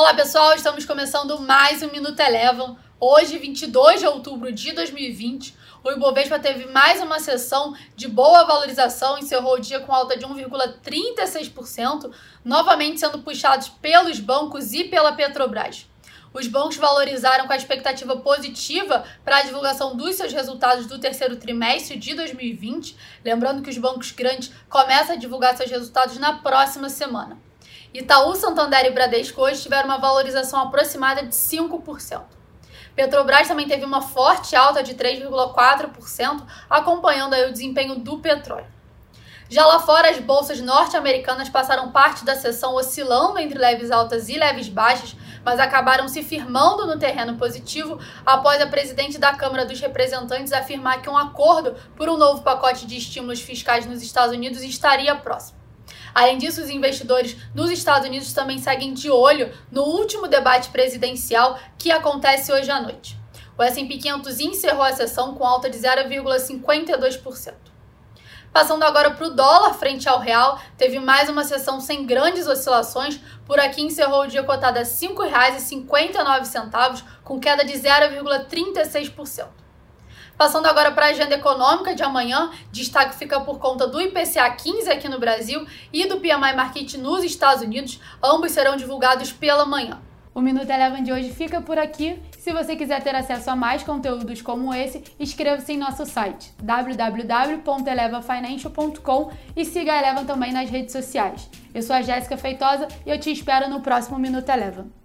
Olá pessoal, estamos começando mais um Minuto Elevam. Hoje, 22 de outubro de 2020, o Ibovespa teve mais uma sessão de boa valorização, encerrou o dia com alta de 1,36%, novamente sendo puxados pelos bancos e pela Petrobras. Os bancos valorizaram com a expectativa positiva para a divulgação dos seus resultados do terceiro trimestre de 2020. Lembrando que os bancos grandes começam a divulgar seus resultados na próxima semana. Itaú, Santander e Bradesco hoje tiveram uma valorização aproximada de 5%. Petrobras também teve uma forte alta de 3,4%, acompanhando o desempenho do petróleo. Já lá fora, as bolsas norte-americanas passaram parte da sessão oscilando entre leves altas e leves baixas, mas acabaram se firmando no terreno positivo após a presidente da Câmara dos Representantes afirmar que um acordo por um novo pacote de estímulos fiscais nos Estados Unidos estaria próximo. Além disso, os investidores nos Estados Unidos também seguem de olho no último debate presidencial que acontece hoje à noite. O S&P 500 encerrou a sessão com alta de 0,52%. Passando agora para o dólar frente ao real, teve mais uma sessão sem grandes oscilações. Por aqui encerrou o dia cotado a R$ 5,59, com queda de 0,36%. Passando agora para a agenda econômica de amanhã, destaque fica por conta do IPCA 15 aqui no Brasil e do PMI Market nos Estados Unidos. Ambos serão divulgados pela manhã. O Minuto Eleven de hoje fica por aqui. Se você quiser ter acesso a mais conteúdos como esse, inscreva-se em nosso site www.elevafinancial.com e siga a Eleven também nas redes sociais. Eu sou a Jéssica Feitosa e eu te espero no próximo Minuto Eleven.